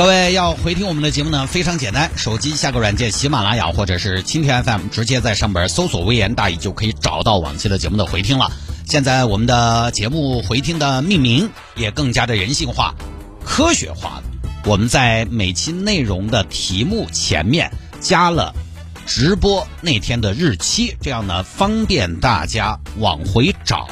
各位要回听我们的节目呢，非常简单，手机下个软件喜马拉雅或者是蜻蜓 FM，直接在上边搜索“微言大义”就可以找到往期的节目的回听了。现在我们的节目回听的命名也更加的人性化、科学化的。我们在每期内容的题目前面加了直播那天的日期，这样呢方便大家往回找。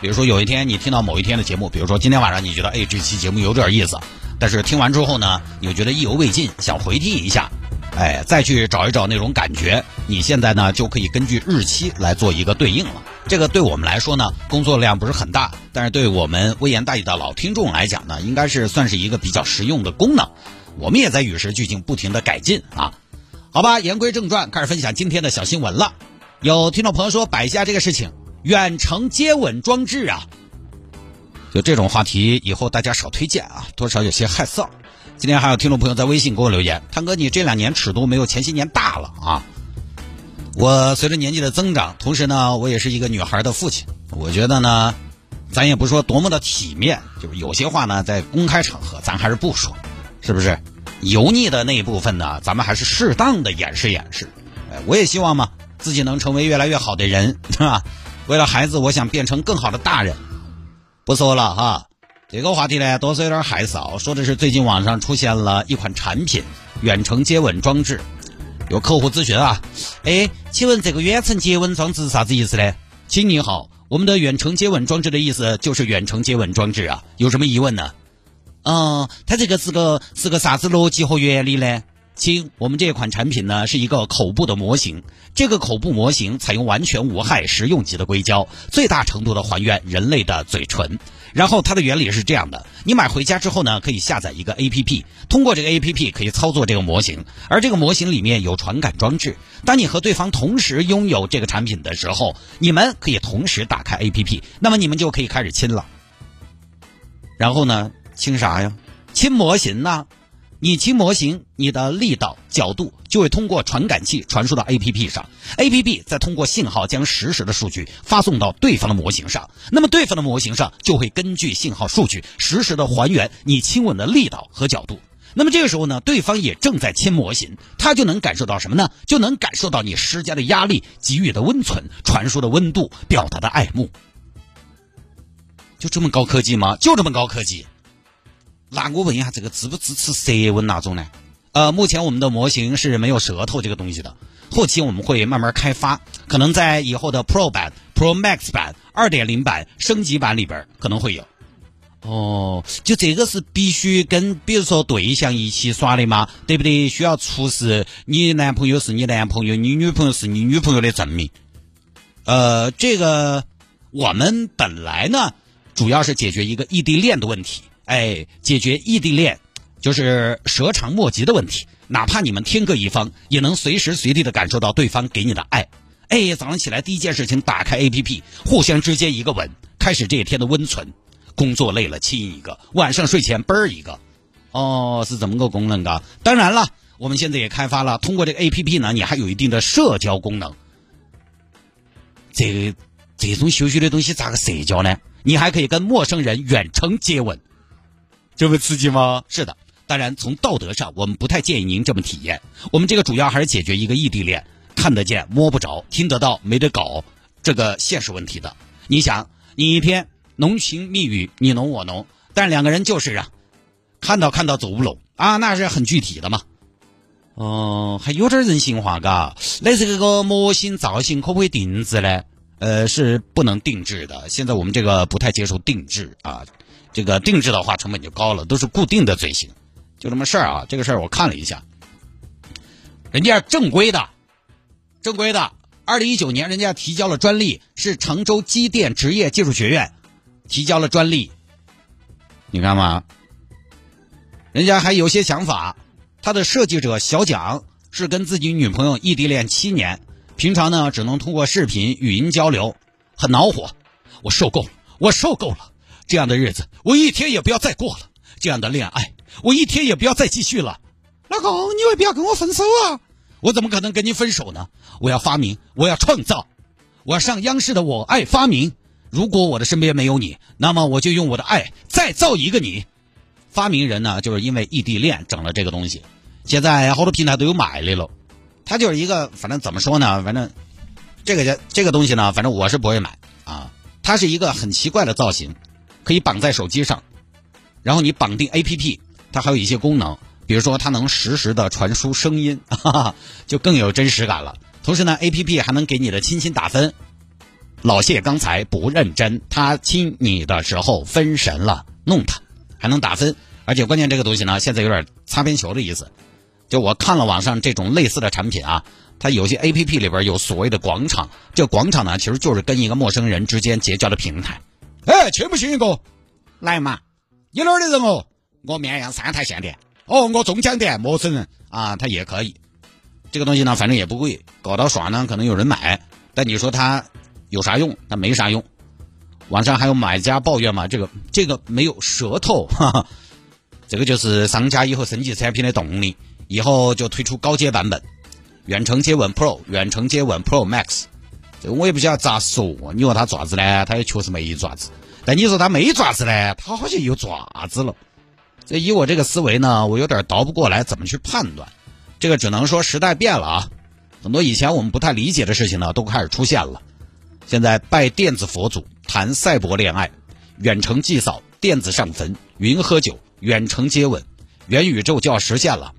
比如说有一天你听到某一天的节目，比如说今天晚上你觉得哎这期节目有点意思。但是听完之后呢，你又觉得意犹未尽，想回听一下，哎，再去找一找那种感觉。你现在呢就可以根据日期来做一个对应了。这个对我们来说呢，工作量不是很大，但是对我们微言大义的老听众来讲呢，应该是算是一个比较实用的功能。我们也在与时俱进，不停的改进啊。好吧，言归正传，开始分享今天的小新闻了。有听众朋友说摆下这个事情，远程接吻装置啊。就这种话题，以后大家少推荐啊，多少有些害臊。今天还有听众朋友在微信给我留言，汤哥，你这两年尺度没有前些年大了啊。我随着年纪的增长，同时呢，我也是一个女孩的父亲，我觉得呢，咱也不说多么的体面，就是有些话呢，在公开场合咱还是不说，是不是？油腻的那一部分呢，咱们还是适当的掩饰掩饰。哎，我也希望嘛，自己能成为越来越好的人，是吧？为了孩子，我想变成更好的大人。不说了哈，这个话题呢，多少有点害臊。说的是最近网上出现了一款产品——远程接吻装置。有客户咨询啊，哎，请问这个远程接吻装置是啥子意思呢？亲你好，我们的远程接吻装置的意思就是远程接吻装置啊，有什么疑问呢？嗯，它这个是个是个啥子逻辑和原理呢？亲，我们这款产品呢是一个口部的模型，这个口部模型采用完全无害、食用级的硅胶，最大程度的还原人类的嘴唇。然后它的原理是这样的：你买回家之后呢，可以下载一个 APP，通过这个 APP 可以操作这个模型，而这个模型里面有传感装置。当你和对方同时拥有这个产品的时候，你们可以同时打开 APP，那么你们就可以开始亲了。然后呢，亲啥呀？亲模型呢？你亲模型，你的力道、角度就会通过传感器传输到 A P P 上，A P P 再通过信号将实时的数据发送到对方的模型上，那么对方的模型上就会根据信号数据实时的还原你亲吻的力道和角度。那么这个时候呢，对方也正在亲模型，他就能感受到什么呢？就能感受到你施加的压力、给予的温存、传输的温度、表达的爱慕。就这么高科技吗？就这么高科技？那我问一下，这个支不支持舌吻那种呢？呃，目前我们的模型是没有舌头这个东西的，后期我们会慢慢开发，可能在以后的 Pro 版、Pro Max 版、二点零版升级版里边可能会有。哦，就这个是必须跟比如说对象一起耍的吗？对不对？需要出示你男朋友是你男朋友，你女朋友是你女朋友的证明。呃，这个我们本来呢，主要是解决一个异地恋的问题。哎，解决异地恋就是舌长莫及的问题。哪怕你们天各一方，也能随时随地的感受到对方给你的爱。哎，早上起来第一件事情，打开 A P P，互相之间一个吻，开始这一天的温存。工作累了亲一个，晚上睡前啵儿一个。哦，是怎么个功能的。当然了，我们现在也开发了，通过这个 A P P 呢，你还有一定的社交功能。这这种羞羞的东西咋个社交呢？你还可以跟陌生人远程接吻。这么刺激吗？是的，当然从道德上，我们不太建议您这么体验。我们这个主要还是解决一个异地恋，看得见摸不着，听得到没得搞这个现实问题的。你想，你一天浓情蜜语，你浓我浓，但两个人就是啊，看到看到走不拢啊，那是很具体的嘛。哦，还有点人性化嘎。那这个模型造型可不可以定制呢？呃，是不能定制的。现在我们这个不太接受定制啊。这个定制的话成本就高了，都是固定的嘴型，就这么事儿啊。这个事儿我看了一下，人家正规的，正规的，二零一九年人家提交了专利，是常州机电职业技术学院提交了专利。你看嘛，人家还有些想法。他的设计者小蒋是跟自己女朋友异地恋七年，平常呢只能通过视频、语音交流，很恼火。我受够了，我受够了，这样的日子我一天也不要再过了。这样的恋爱我一天也不要再继续了。老公，你为不要跟我分手啊？我怎么可能跟你分手呢？我要发明，我要创造，我要上央视的《我爱发明》。如果我的身边没有你，那么我就用我的爱再造一个你。发明人呢，就是因为异地恋整了这个东西，现在好多平台都有买的了。它就是一个，反正怎么说呢，反正这个这个东西呢，反正我是不会买啊。它是一个很奇怪的造型，可以绑在手机上，然后你绑定 APP，它还有一些功能，比如说它能实时的传输声音，哈哈，就更有真实感了。同时呢，APP 还能给你的亲亲打分。老谢刚才不认真，他亲你的时候分神了，弄他还能打分，而且关键这个东西呢，现在有点擦边球的意思。就我看了网上这种类似的产品啊，它有些 A P P 里边有所谓的广场，这广场呢其实就是跟一个陌生人之间结交的平台。哎，去不去一个？来嘛！你哪儿的人哦？我绵阳三台县的。哦，我中江的陌生人啊，他也可以。这个东西呢，反正也不贵，搞到耍呢，可能有人买，但你说他。有啥用？它没啥用。网上还有买家抱怨嘛？这个这个没有舌头，哈哈。这个就是商家以后升级产品的动力。以后就推出高阶版本，远程接吻 Pro、远程接吻 Pro Max。这我也不晓得咋说。你说他爪子呢？他也确实没爪子。但你说他没爪子呢？他好像有爪子了。这以我这个思维呢，我有点倒不过来，怎么去判断？这个只能说时代变了啊。很多以前我们不太理解的事情呢，都开始出现了。现在拜电子佛祖，谈赛博恋爱，远程祭扫，电子上坟，云喝酒，远程接吻，元宇宙就要实现了，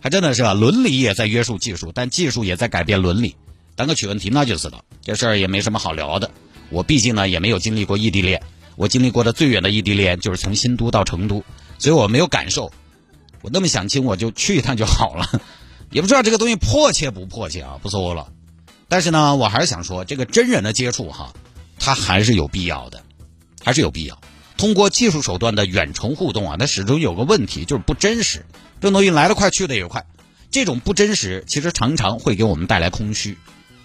还真的是啊伦理也在约束技术，但技术也在改变伦理。当个取问题那就是了，这事儿也没什么好聊的。我毕竟呢也没有经历过异地恋，我经历过的最远的异地恋就是从新都到成都，所以我没有感受。我那么想亲，我就去一趟就好了，也不知道这个东西迫切不迫切啊，不说了。但是呢，我还是想说，这个真人的接触哈，它还是有必要的，还是有必要。通过技术手段的远程互动啊，它始终有个问题，就是不真实。这东西来得快，去得也快。这种不真实，其实常常会给我们带来空虚。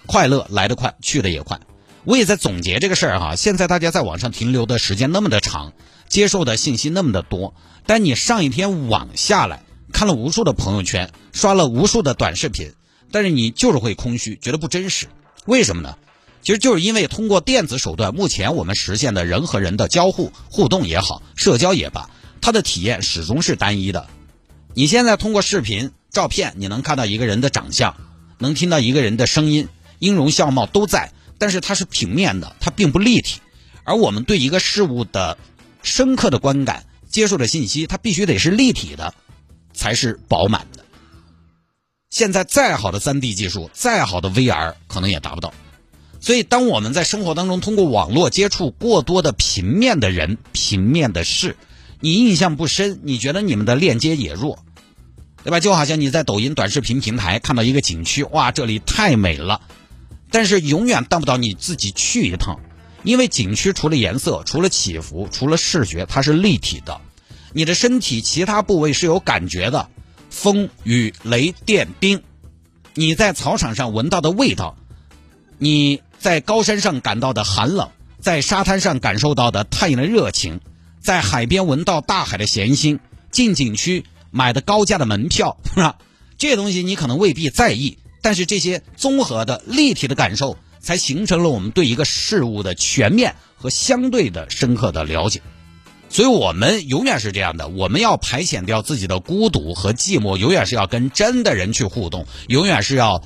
快乐来得快，去得也快。我也在总结这个事儿哈。现在大家在网上停留的时间那么的长，接受的信息那么的多，但你上一天网下来看了无数的朋友圈，刷了无数的短视频。但是你就是会空虚，觉得不真实，为什么呢？其实就是因为通过电子手段，目前我们实现的人和人的交互互动也好，社交也罢，它的体验始终是单一的。你现在通过视频、照片，你能看到一个人的长相，能听到一个人的声音，音容笑貌都在，但是它是平面的，它并不立体。而我们对一个事物的深刻的观感、接受的信息，它必须得是立体的，才是饱满的。现在再好的三 D 技术，再好的 VR，可能也达不到。所以，当我们在生活当中通过网络接触过多的平面的人、平面的事，你印象不深，你觉得你们的链接也弱，对吧？就好像你在抖音短视频平台看到一个景区，哇，这里太美了，但是永远当不到你自己去一趟，因为景区除了颜色、除了起伏、除了视觉，它是立体的，你的身体其他部位是有感觉的。风雨雷电冰，你在草场上闻到的味道，你在高山上感到的寒冷，在沙滩上感受到的太阳的热情，在海边闻到大海的咸腥，进景区买的高价的门票，是吧？这些东西你可能未必在意，但是这些综合的立体的感受，才形成了我们对一个事物的全面和相对的深刻的了解。所以我们永远是这样的，我们要排遣掉自己的孤独和寂寞，永远是要跟真的人去互动，永远是要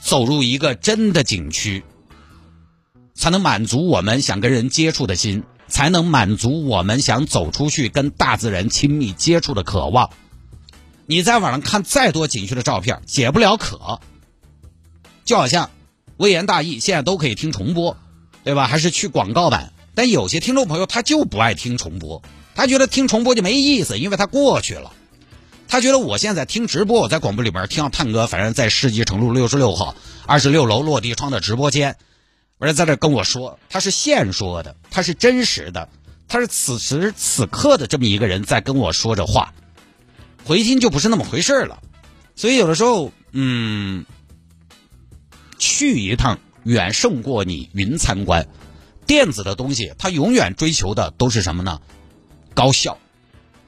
走入一个真的景区，才能满足我们想跟人接触的心，才能满足我们想走出去跟大自然亲密接触的渴望。你在网上看再多景区的照片，解不了渴。就好像微言大义现在都可以听重播，对吧？还是去广告版。但有些听众朋友他就不爱听重播，他觉得听重播就没意思，因为他过去了。他觉得我现在听直播，我在广播里边听到探哥，反正在世纪城路六十六号二十六楼落地窗的直播间，而在这跟我说，他是现说的，他是真实的，他是此时此刻的这么一个人在跟我说着话，回听就不是那么回事了。所以有的时候，嗯，去一趟远胜过你云参观。电子的东西，它永远追求的都是什么呢？高效。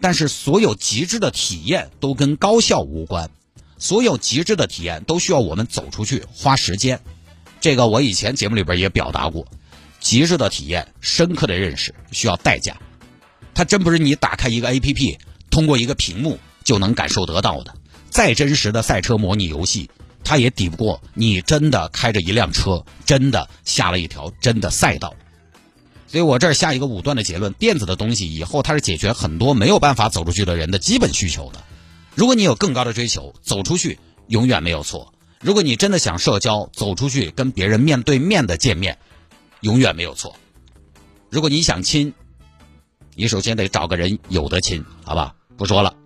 但是所有极致的体验都跟高效无关，所有极致的体验都需要我们走出去花时间。这个我以前节目里边也表达过，极致的体验、深刻的认识需要代价。它真不是你打开一个 APP，通过一个屏幕就能感受得到的。再真实的赛车模拟游戏，它也抵不过你真的开着一辆车，真的下了一条真的赛道。所以我这儿下一个武断的结论：电子的东西以后它是解决很多没有办法走出去的人的基本需求的。如果你有更高的追求，走出去永远没有错。如果你真的想社交，走出去跟别人面对面的见面，永远没有错。如果你想亲，你首先得找个人有的亲，好吧？不说了。